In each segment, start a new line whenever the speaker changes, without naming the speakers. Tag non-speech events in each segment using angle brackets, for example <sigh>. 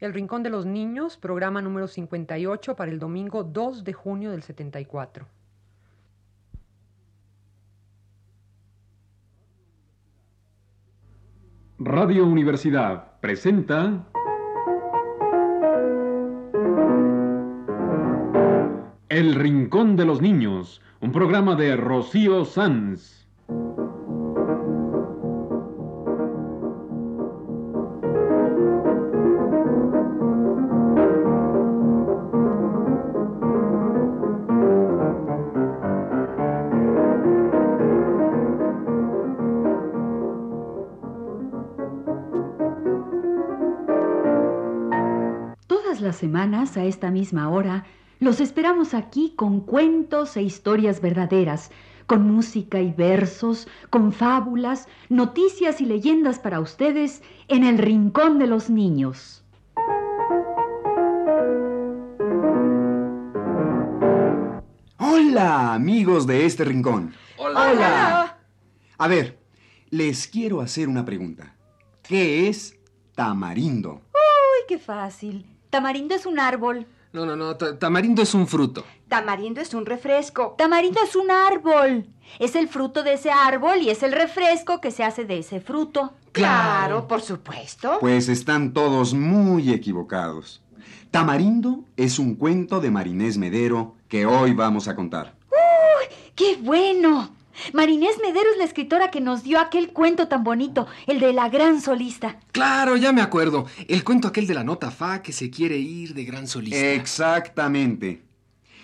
El Rincón de los Niños, programa número 58 para el domingo 2 de junio del 74.
Radio Universidad presenta El Rincón de los Niños, un programa de Rocío Sanz.
Las semanas, a esta misma hora, los esperamos aquí con cuentos e historias verdaderas, con música y versos, con fábulas, noticias y leyendas para ustedes en el Rincón de los Niños.
Hola, amigos de este rincón.
Hola.
A ver, les quiero hacer una pregunta. ¿Qué es tamarindo?
Uy, qué fácil. Tamarindo es un árbol.
No, no, no. ta- Tamarindo es un fruto.
Tamarindo es un refresco.
Tamarindo es un árbol. Es el fruto de ese árbol y es el refresco que se hace de ese fruto.
Claro, por supuesto.
Pues están todos muy equivocados. Tamarindo es un cuento de Marinés Medero que hoy vamos a contar.
¡Qué bueno! Marinés Medero es la escritora que nos dio aquel cuento tan bonito, el de la gran solista.
Claro, ya me acuerdo. El cuento aquel de la nota fa que se quiere ir de gran solista.
Exactamente.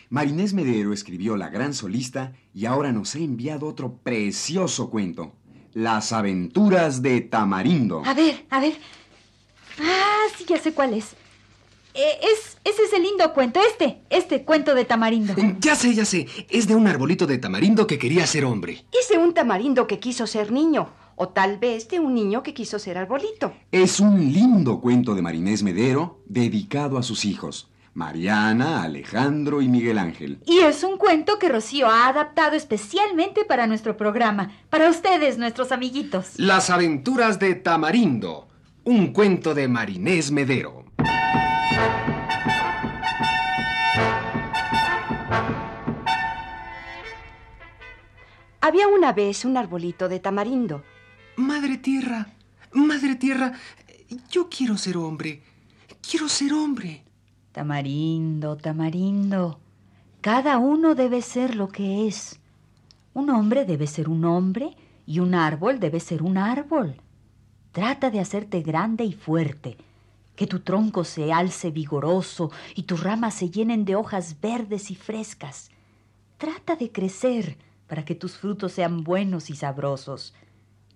Marinés Medero escribió La Gran Solista y ahora nos ha enviado otro precioso cuento. Las aventuras de Tamarindo.
A ver, a ver. Ah, sí, ya sé cuál es. Eh, es ese es el lindo cuento, este, este cuento de Tamarindo.
Ya sé, ya sé. Es de un arbolito de tamarindo que quería ser hombre.
Es de un tamarindo que quiso ser niño. O tal vez de un niño que quiso ser arbolito.
Es un lindo cuento de Marinés Medero dedicado a sus hijos, Mariana, Alejandro y Miguel Ángel.
Y es un cuento que Rocío ha adaptado especialmente para nuestro programa, para ustedes, nuestros amiguitos.
Las aventuras de Tamarindo. Un cuento de Marinés Medero.
Había una vez un arbolito de tamarindo.
Madre tierra, madre tierra, yo quiero ser hombre. Quiero ser hombre.
Tamarindo, tamarindo. Cada uno debe ser lo que es. Un hombre debe ser un hombre y un árbol debe ser un árbol. Trata de hacerte grande y fuerte, que tu tronco se alce vigoroso y tus ramas se llenen de hojas verdes y frescas. Trata de crecer para que tus frutos sean buenos y sabrosos.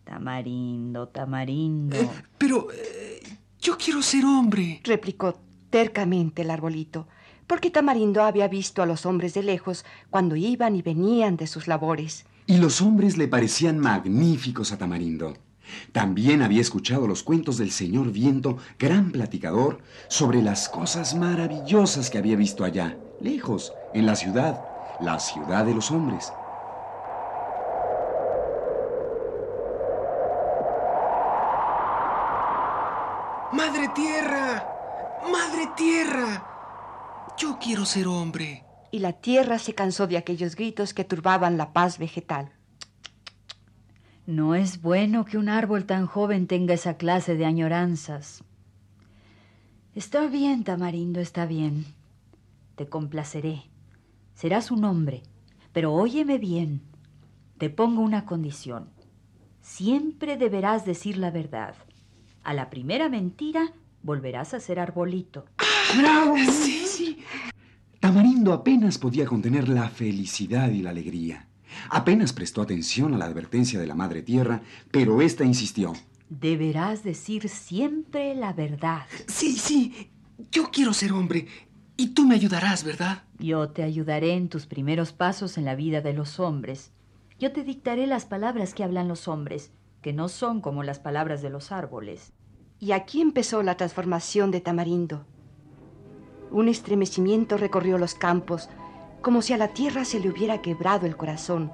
Tamarindo, tamarindo.
Pero eh, yo quiero ser hombre.
Replicó tercamente el arbolito, porque Tamarindo había visto a los hombres de lejos cuando iban y venían de sus labores.
Y los hombres le parecían magníficos a Tamarindo. También había escuchado los cuentos del señor Viento, gran platicador, sobre las cosas maravillosas que había visto allá, lejos, en la ciudad, la ciudad de los hombres.
Madre tierra, madre tierra. Yo quiero ser hombre.
Y la tierra se cansó de aquellos gritos que turbaban la paz vegetal.
No es bueno que un árbol tan joven tenga esa clase de añoranzas. Está bien, Tamarindo, está bien. Te complaceré. Serás un hombre, pero óyeme bien. Te pongo una condición. Siempre deberás decir la verdad. A la primera mentira volverás a ser arbolito.
¡Bravo! Sí, sí. Tamarindo apenas podía contener la felicidad y la alegría. Apenas prestó atención a la advertencia de la Madre Tierra, pero ésta insistió.
Deberás decir siempre la verdad.
Sí, sí. Yo quiero ser hombre. Y tú me ayudarás, ¿verdad?
Yo te ayudaré en tus primeros pasos en la vida de los hombres. Yo te dictaré las palabras que hablan los hombres, que no son como las palabras de los árboles.
Y aquí empezó la transformación de Tamarindo. Un estremecimiento recorrió los campos, como si a la tierra se le hubiera quebrado el corazón,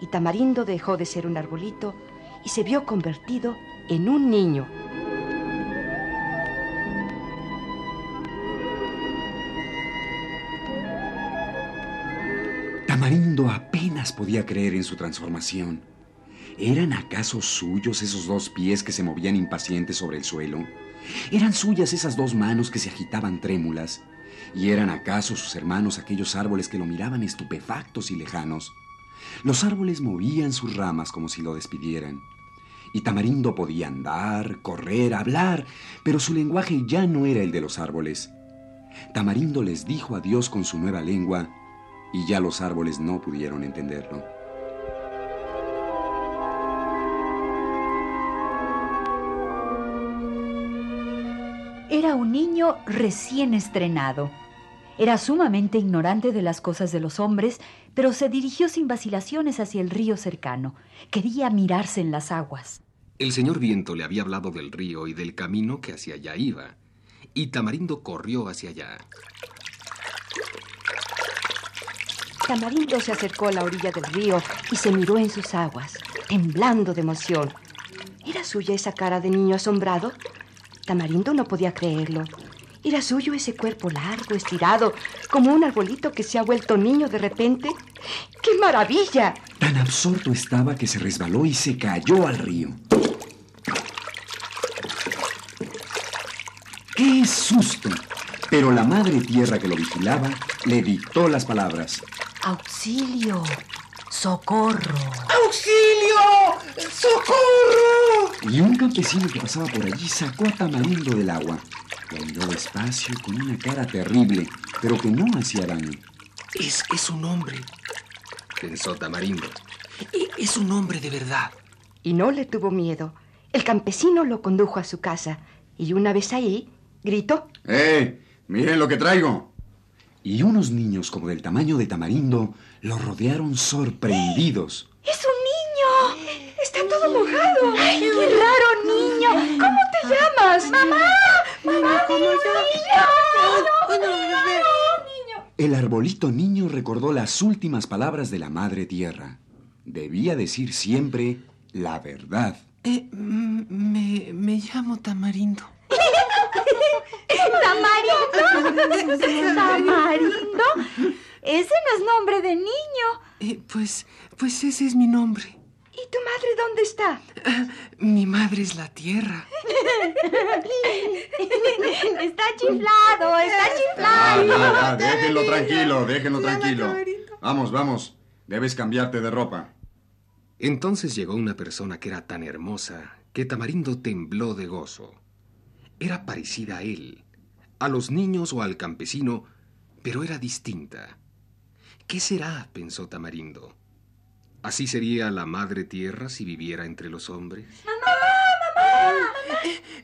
y Tamarindo dejó de ser un arbolito y se vio convertido en un niño.
Tamarindo apenas podía creer en su transformación. ¿Eran acaso suyos esos dos pies que se movían impacientes sobre el suelo? ¿Eran suyas esas dos manos que se agitaban trémulas? ¿Y eran acaso sus hermanos aquellos árboles que lo miraban estupefactos y lejanos? Los árboles movían sus ramas como si lo despidieran. Y Tamarindo podía andar, correr, hablar, pero su lenguaje ya no era el de los árboles. Tamarindo les dijo adiós con su nueva lengua y ya los árboles no pudieron entenderlo.
Era un niño recién estrenado. Era sumamente ignorante de las cosas de los hombres, pero se dirigió sin vacilaciones hacia el río cercano. Quería mirarse en las aguas.
El señor Viento le había hablado del río y del camino que hacia allá iba, y Tamarindo corrió hacia allá.
Tamarindo se acercó a la orilla del río y se miró en sus aguas, temblando de emoción. ¿Era suya esa cara de niño asombrado? Tamarindo no podía creerlo. ¿Era suyo ese cuerpo largo, estirado, como un arbolito que se ha vuelto niño de repente? ¡Qué maravilla!
Tan absorto estaba que se resbaló y se cayó al río. ¡Qué susto! Pero la madre tierra que lo vigilaba le dictó las palabras.
¡Auxilio! ¡Socorro!
¡Auxilio! ¡Socorro!
Y un campesino que pasaba por allí sacó a Tamarindo del agua. Lo miró despacio con una cara terrible, pero que no hacía daño.
Es, es un hombre, pensó Tamarindo. E- Es un hombre de verdad.
Y no le tuvo miedo. El campesino lo condujo a su casa y una vez ahí gritó.
¡Eh! ¡Miren lo que traigo! Y unos niños como del tamaño de Tamarindo lo rodearon sorprendidos.
¡Es un niño! ¡Está todo mojado! ¡Ay, qué raro niño! ¿Cómo te llamas? ¡Mamá! ¡Mamá!
El arbolito niño recordó las últimas palabras de la madre tierra. Debía decir siempre la verdad.
Eh, me, me llamo Tamarindo. <laughs>
¡Tamarindo! <laughs> ¿Tamarindo? Ese no es nombre de niño.
Eh, pues, pues ese es mi nombre.
¿Y tu madre dónde está?
Mi madre es la tierra. <laughs>
Está chiflado, está chiflado.
déjenlo tranquilo, déjenlo tranquilo. Vamos, vamos. Debes cambiarte de ropa.
Entonces llegó una persona que era tan hermosa que Tamarindo tembló de gozo. Era parecida a él, a los niños o al campesino, pero era distinta. ¿Qué será? pensó Tamarindo. ¿Así sería la madre tierra si viviera entre los hombres?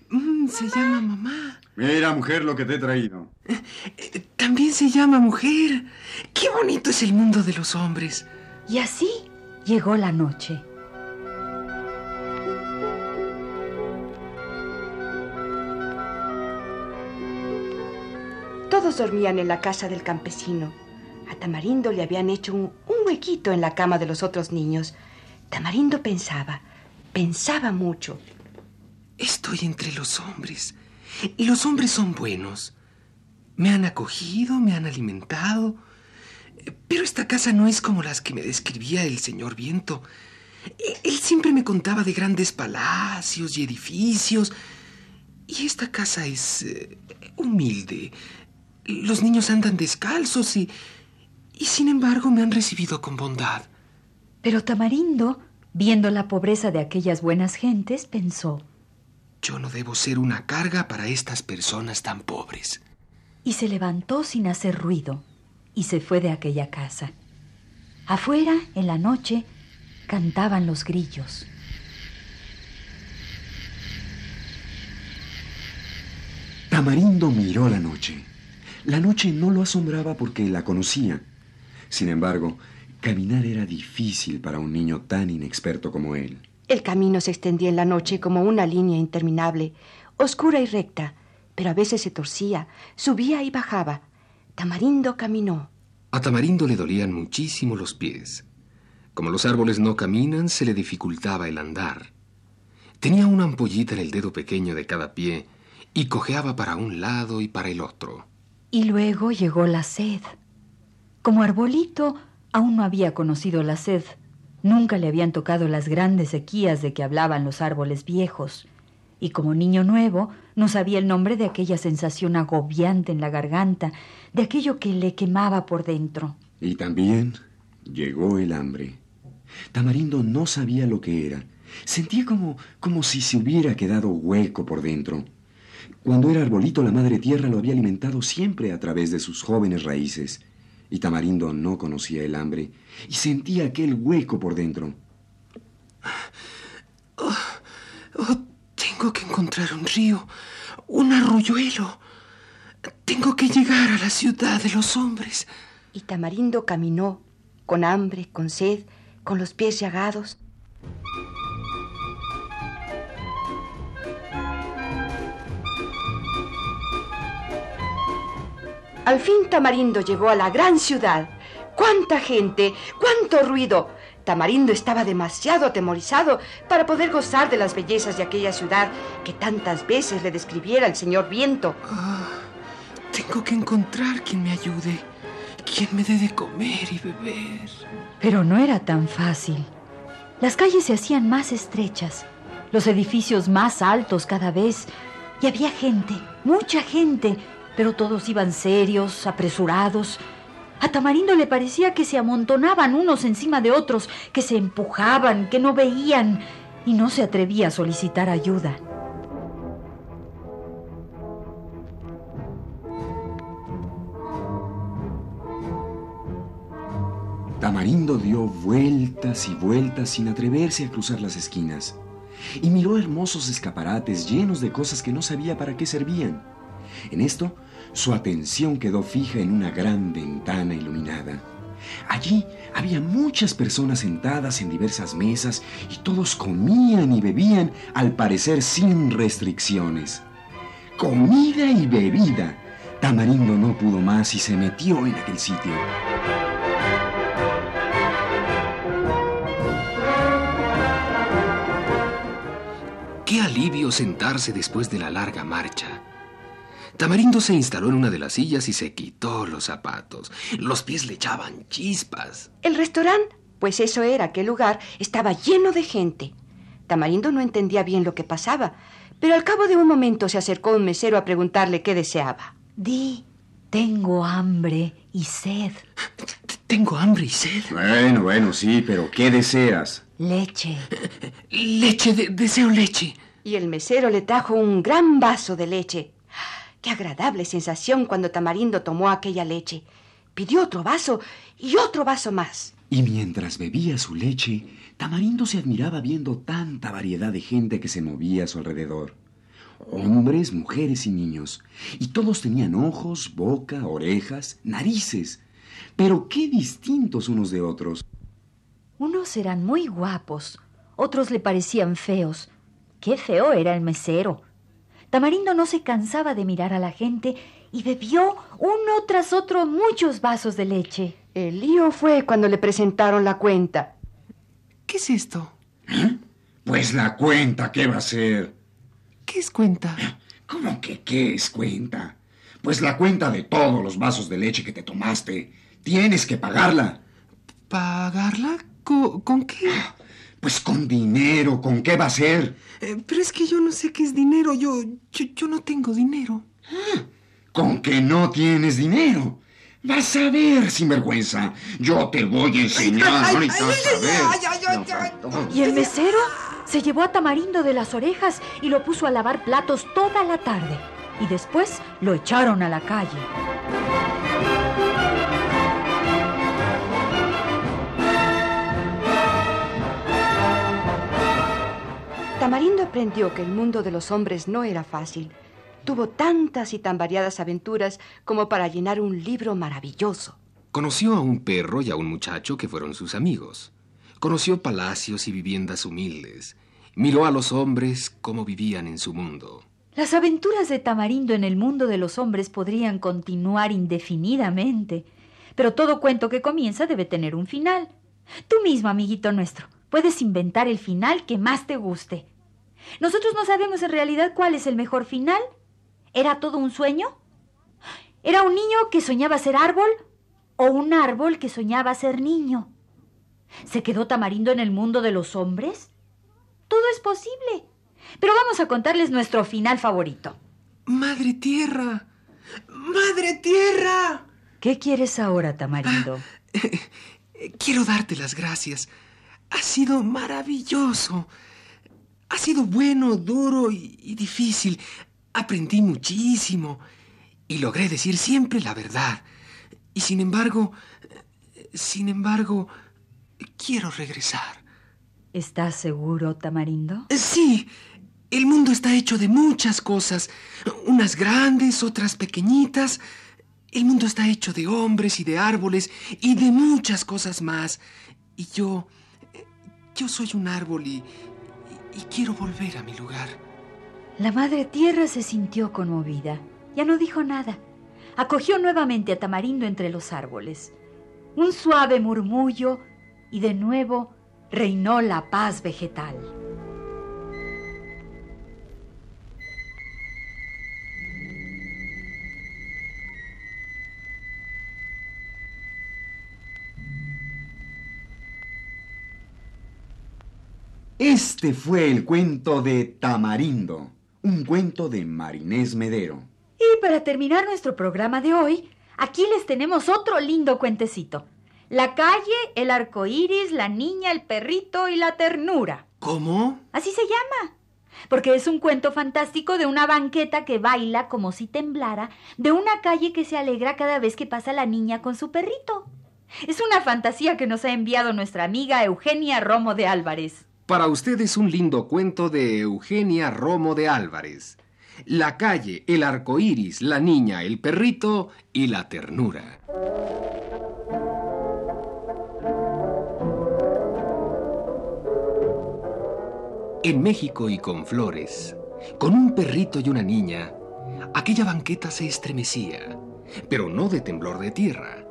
Mm, se llama mamá.
Mira, mujer, lo que te he traído.
Eh, También se llama mujer. Qué bonito es el mundo de los hombres.
Y así llegó la noche.
Todos dormían en la casa del campesino. A Tamarindo le habían hecho un, huequito en la cama de los otros niños. Tamarindo pensaba, pensaba mucho.
Estoy entre los hombres. Y los hombres son buenos. Me han acogido, me han alimentado. Pero esta casa no es como las que me describía el señor Viento. E- Él siempre me contaba de grandes palacios y edificios. Y esta casa es eh, humilde. Los niños andan descalzos y... Y sin embargo me han recibido con bondad.
Pero Tamarindo, viendo la pobreza de aquellas buenas gentes, pensó
Yo no debo ser una carga para estas personas tan pobres.
y se levantó sin hacer ruido y se fue de aquella casa. Afuera, en la noche, cantaban los grillos.
Tamarindo miró la noche. La noche no lo asombraba porque la conocía. Sin embargo, caminar era difícil para un niño tan inexperto como él.
El camino se extendía en la noche como una línea interminable, oscura y recta, pero a veces se torcía, subía y bajaba. Tamarindo caminó.
A Tamarindo le dolían muchísimo los pies. Como los árboles no caminan, se le dificultaba el andar. Tenía una ampollita en el dedo pequeño de cada pie y cojeaba para un lado y para el otro.
Y luego llegó la sed. Como arbolito, Aún no había conocido la sed. Nunca le habían tocado las grandes sequías de que hablaban los árboles viejos. Y como niño nuevo, no sabía el nombre de aquella sensación agobiante en la garganta, de aquello que le quemaba por dentro.
Y también llegó el hambre. Tamarindo no sabía lo que era. Sentía como, como si se hubiera quedado hueco por dentro. Cuando era arbolito, la madre tierra lo había alimentado siempre a través de sus jóvenes raíces. Y Tamarindo no conocía el hambre y sentía aquel hueco por dentro.
Oh, oh, tengo que encontrar un río, un arroyuelo. Tengo que llegar a la ciudad de los hombres.
Y Tamarindo caminó, con hambre, con sed, con los pies llagados. Al fin Tamarindo llegó a la gran ciudad. ¡Cuánta gente! ¡Cuánto ruido! Tamarindo estaba demasiado atemorizado para poder gozar de las bellezas de aquella ciudad que tantas veces le describiera el señor Viento.
Ah, tengo que encontrar quien me ayude, quien me dé de comer y beber.
Pero no era tan fácil. Las calles se hacían más estrechas, los edificios más altos cada vez, y había gente, mucha gente, pero todos iban serios, apresurados. A Tamarindo le parecía que se amontonaban unos encima de otros, que se empujaban, que no veían, y no se atrevía a solicitar ayuda.
Tamarindo dio vueltas y vueltas sin atreverse a cruzar las esquinas y miró hermosos escaparates llenos de cosas que no sabía para qué servían. En esto su atención quedó fija en una gran ventana iluminada. Allí había muchas personas sentadas en diversas mesas y todos comían y bebían, al parecer sin restricciones. Comida y bebida. Tamarindo no pudo más y se metió en aquel sitio.
Qué alivio sentarse después de la larga marcha. Tamarindo se instaló en una de las sillas y se quitó los zapatos. Los pies le echaban chispas.
El restaurante, pues eso era aquel lugar, estaba lleno de gente. Tamarindo no entendía bien lo que pasaba, pero al cabo de un momento se acercó un mesero a preguntarle qué deseaba.
Di, tengo hambre y sed.
Tengo hambre y sed.
Bueno, bueno, sí, pero ¿qué deseas?
Leche.
Leche, deseo leche.
Y el mesero le trajo un gran vaso de leche. Qué agradable sensación cuando Tamarindo tomó aquella leche. Pidió otro vaso y otro vaso más.
Y mientras bebía su leche, Tamarindo se admiraba viendo tanta variedad de gente que se movía a su alrededor. Hombres, mujeres y niños. Y todos tenían ojos, boca, orejas, narices. Pero qué distintos unos de otros.
Unos eran muy guapos, otros le parecían feos. Qué feo era el mesero. Tamarindo no se cansaba de mirar a la gente y bebió uno tras otro muchos vasos de leche.
El lío fue cuando le presentaron la cuenta.
¿Qué es esto?
¿Eh? Pues la cuenta, ¿qué va a ser?
¿Qué es cuenta?
¿Cómo que qué es cuenta? Pues la cuenta de todos los vasos de leche que te tomaste. Tienes que pagarla.
¿Pagarla? ¿Con, qué?
Pues con dinero, ¿con qué va a ser?
Eh, pero es que yo no sé qué es dinero, yo, yo, no tengo dinero.
¿Con que no tienes dinero? Vas a ver, sinvergüenza. Yo te voy a enseñar.
¿Y el mesero? Se llevó a Tamarindo de las orejas y lo puso a lavar platos toda la tarde. Y después lo echaron a la calle.
Tamarindo aprendió que el mundo de los hombres no era fácil. Tuvo tantas y tan variadas aventuras como para llenar un libro maravilloso.
Conoció a un perro y a un muchacho que fueron sus amigos. Conoció palacios y viviendas humildes. Miró a los hombres cómo vivían en su mundo.
Las aventuras de Tamarindo en el mundo de los hombres podrían continuar indefinidamente, pero todo cuento que comienza debe tener un final. Tú mismo, amiguito nuestro, puedes inventar el final que más te guste. Nosotros no sabemos en realidad cuál es el mejor final. ¿Era todo un sueño? ¿Era un niño que soñaba ser árbol? o un árbol que soñaba ser niño. ¿Se quedó Tamarindo en el mundo de los hombres? Todo es posible. Pero vamos a contarles nuestro final favorito.
Madre Tierra. Madre Tierra.
¿Qué quieres ahora, Tamarindo?
quiero darte las gracias. Ha sido maravilloso. Ha sido bueno, duro y, y difícil. Aprendí muchísimo y logré decir siempre la verdad. Y sin embargo, sin embargo, quiero regresar.
¿Estás seguro, Tamarindo?
Sí. El mundo está hecho de muchas cosas, unas grandes, otras pequeñitas. El mundo está hecho de hombres y de árboles y de muchas cosas más. Y yo, yo soy un árbol y, y, quiero volver a mi lugar.
La Madre Tierra se sintió conmovida. Ya no dijo nada. Acogió nuevamente a Tamarindo entre los árboles. Un suave murmullo y de nuevo reinó la paz vegetal.
Este fue el cuento de Tamarindo, un cuento de Marinés Medero.
Y para terminar nuestro programa de hoy, aquí les tenemos otro lindo cuentecito. La calle, el arco iris, la niña, el perrito y la ternura.
¿Cómo?
Así se llama. Porque es un cuento fantástico de una banqueta que baila como si temblara, de una calle que se alegra cada vez que pasa la niña con su perrito. Es una fantasía que nos ha enviado nuestra amiga Eugenia Romo de Álvarez.
Para ustedes un lindo cuento de Eugenia Romo de Álvarez. La calle, el arco iris, la niña, el perrito y la ternura. En México y con flores, con un perrito y una niña, aquella banqueta se estremecía, pero no de temblor de tierra.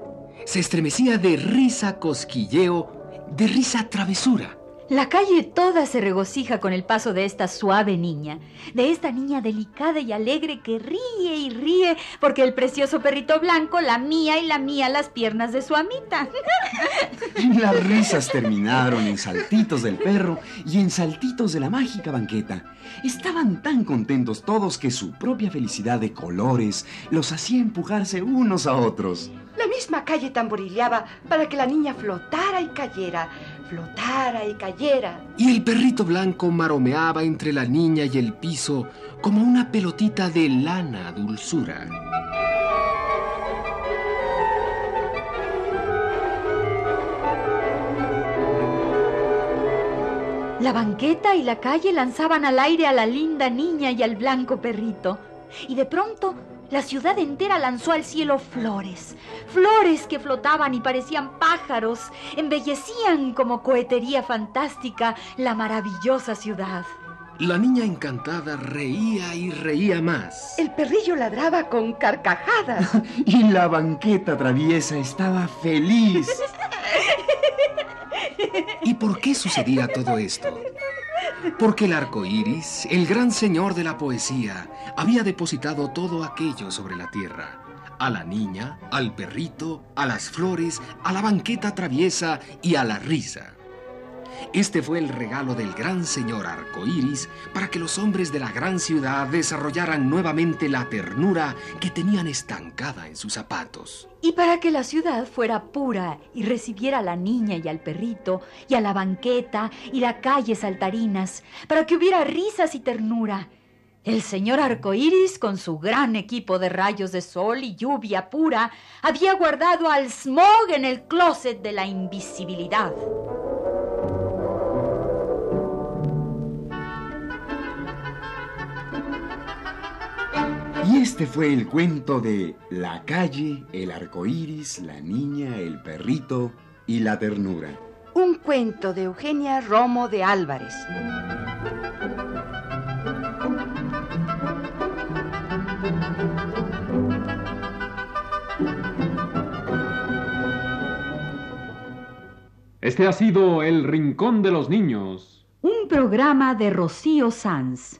Se estremecía de risa cosquilleo, de risa travesura.
La calle toda se regocija con el paso de esta suave niña, de esta niña delicada y alegre que ríe y ríe porque el precioso perrito blanco la mía y la mía las piernas de su amita. <laughs>
Las risas terminaron en saltitos del perro y en saltitos de la mágica banqueta. Estaban tan contentos todos que su propia felicidad de colores los hacía empujarse unos a otros.
La misma calle tamborileaba para que la niña flotara y cayera flotara y cayera.
Y el perrito blanco maromeaba entre la niña y el piso como una pelotita de lana dulzura.
La banqueta y la calle lanzaban al aire a la linda niña y al blanco perrito. Y de pronto la ciudad entera lanzó al cielo flores, flores que flotaban y parecían pájaros, embellecían como cohetería fantástica la maravillosa ciudad.
La niña encantada reía y reía más.
El perrillo ladraba con carcajadas. <laughs>
y la banqueta traviesa estaba feliz. <laughs>
¿Y por qué sucedía todo esto? Porque el arco iris, el gran señor de la poesía, había depositado todo aquello sobre la tierra. A la niña, al perrito, a las flores, a la banqueta traviesa y a la risa. Este fue el regalo del gran señor arcoíris para que los hombres de la gran ciudad desarrollaran nuevamente la ternura que tenían estancada en sus zapatos.
Y para que la ciudad fuera pura y recibiera a la niña y al perrito, y a la banqueta y la calle saltarinas, para que hubiera risas y ternura. El señor arcoíris, con su gran equipo de rayos de sol y lluvia pura, había guardado al smog en el closet de la invisibilidad.
Y este fue el cuento de La calle, el arco iris, la niña, el perrito y la ternura.
Un cuento de Eugenia Romo de Álvarez.
Este ha sido El Rincón de los Niños.
Un programa de Rocío Sanz.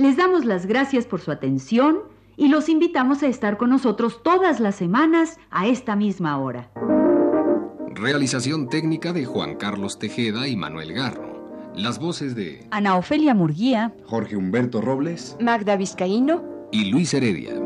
les damos las gracias por su atención y los invitamos a estar con nosotros todas las semanas a esta misma hora.
Realización técnica de Juan Carlos Tejeda y Manuel Garro. Las voces de
Ana Ofelia Murguía,
Jorge Humberto Robles.
Magda Vizcaíno.
y Luis Heredia.